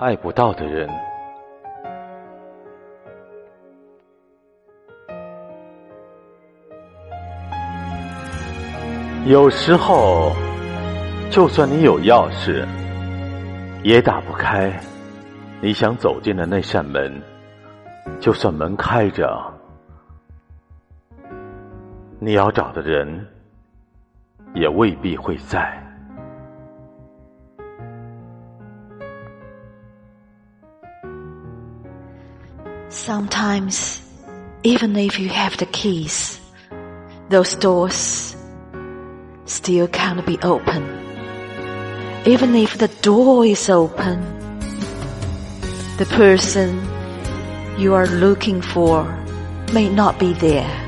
爱不到的人。有时候，就算你有钥匙，也打不开你想走进的那扇门。就算门开着，你要找的人也未必会在。Sometimes, even if you have the keys, those doors still can't be open. Even if the door is open, the person you are looking for may not be there.